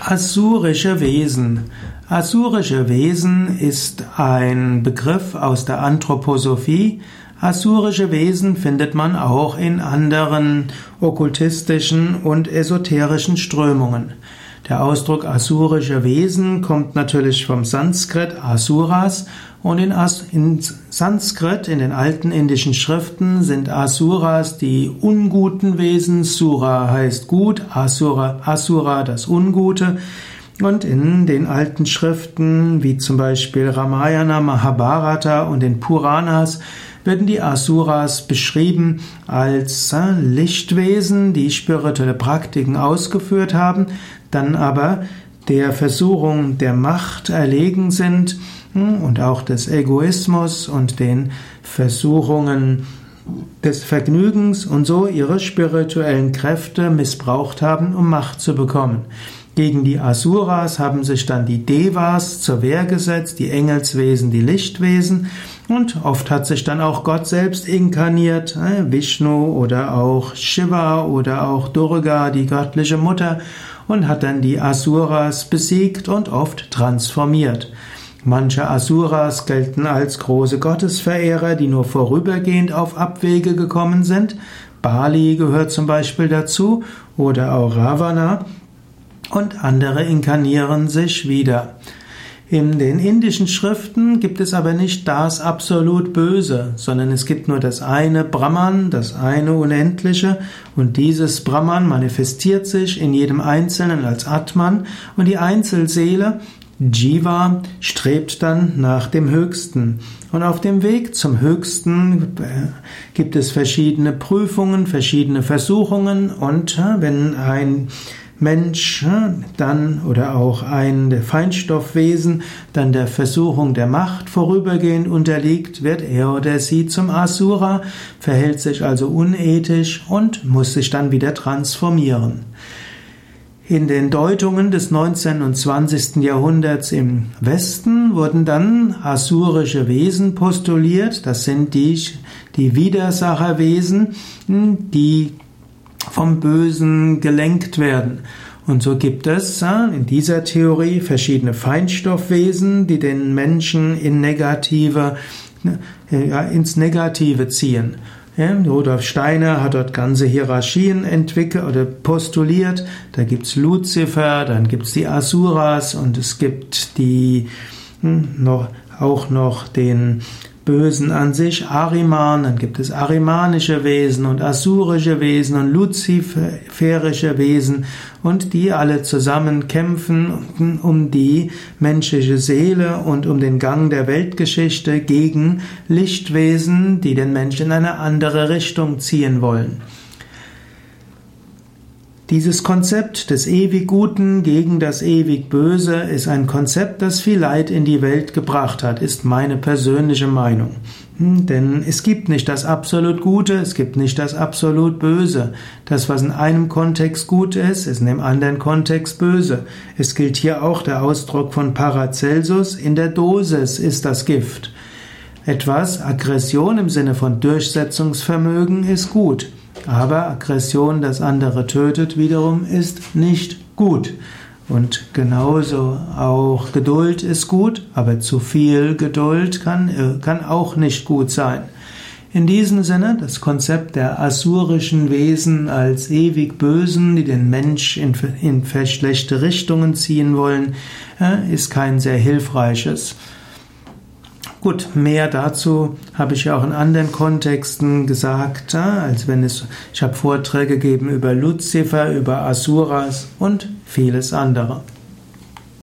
Asurische Wesen. Asurische Wesen ist ein Begriff aus der Anthroposophie. Asurische Wesen findet man auch in anderen okkultistischen und esoterischen Strömungen. Der Ausdruck asurische Wesen kommt natürlich vom Sanskrit Asuras und in, As in Sanskrit, in den alten indischen Schriften, sind Asuras die unguten Wesen. Sura heißt gut, Asura, Asura das Ungute. Und in den alten Schriften, wie zum Beispiel Ramayana, Mahabharata und den Puranas, werden die Asuras beschrieben als äh, Lichtwesen, die spirituelle Praktiken ausgeführt haben, dann aber der Versuchung der Macht erlegen sind hm, und auch des Egoismus und den Versuchungen des Vergnügens und so ihre spirituellen Kräfte missbraucht haben, um Macht zu bekommen. Gegen die Asuras haben sich dann die Devas zur Wehr gesetzt, die Engelswesen, die Lichtwesen, und oft hat sich dann auch Gott selbst inkarniert, äh, Vishnu oder auch Shiva oder auch Durga, die göttliche Mutter, und hat dann die Asuras besiegt und oft transformiert. Manche Asuras gelten als große Gottesverehrer, die nur vorübergehend auf Abwege gekommen sind. Bali gehört zum Beispiel dazu oder auch Ravana und andere inkarnieren sich wieder. In den indischen Schriften gibt es aber nicht das absolut Böse, sondern es gibt nur das eine Brahman, das eine Unendliche, und dieses Brahman manifestiert sich in jedem Einzelnen als Atman, und die Einzelseele, Jiva, strebt dann nach dem Höchsten. Und auf dem Weg zum Höchsten äh, gibt es verschiedene Prüfungen, verschiedene Versuchungen, und äh, wenn ein Mensch dann oder auch ein Feinstoffwesen dann der Versuchung der Macht vorübergehend unterliegt, wird er oder sie zum Asura, verhält sich also unethisch und muss sich dann wieder transformieren. In den Deutungen des 19. und 20. Jahrhunderts im Westen wurden dann asurische Wesen postuliert. Das sind die, die Widersacherwesen, die vom Bösen gelenkt werden. Und so gibt es in dieser Theorie verschiedene Feinstoffwesen, die den Menschen in negative, ja, ins Negative ziehen. Ja, Rudolf Steiner hat dort ganze Hierarchien entwickelt oder postuliert. Da gibt's Luzifer, dann gibt's die Asuras und es gibt die hm, noch, auch noch den Bösen an sich, Ariman, dann gibt es arimanische Wesen und asurische Wesen und luziferische Wesen und die alle zusammen kämpfen um die menschliche Seele und um den Gang der Weltgeschichte gegen Lichtwesen, die den Menschen in eine andere Richtung ziehen wollen. Dieses Konzept des ewig Guten gegen das ewig Böse ist ein Konzept, das viel Leid in die Welt gebracht hat, ist meine persönliche Meinung. Hm, denn es gibt nicht das absolut Gute, es gibt nicht das absolut Böse. Das, was in einem Kontext gut ist, ist in dem anderen Kontext böse. Es gilt hier auch der Ausdruck von Paracelsus, in der Dosis ist das Gift. Etwas Aggression im Sinne von Durchsetzungsvermögen ist gut. Aber Aggression, das andere tötet, wiederum ist nicht gut. Und genauso auch Geduld ist gut, aber zu viel Geduld kann, äh, kann auch nicht gut sein. In diesem Sinne, das Konzept der asurischen Wesen als ewig Bösen, die den Mensch in, in schlechte Richtungen ziehen wollen, äh, ist kein sehr hilfreiches. Gut, mehr dazu habe ich ja auch in anderen Kontexten gesagt, als wenn es, ich habe Vorträge gegeben über Luzifer, über Asuras und vieles andere.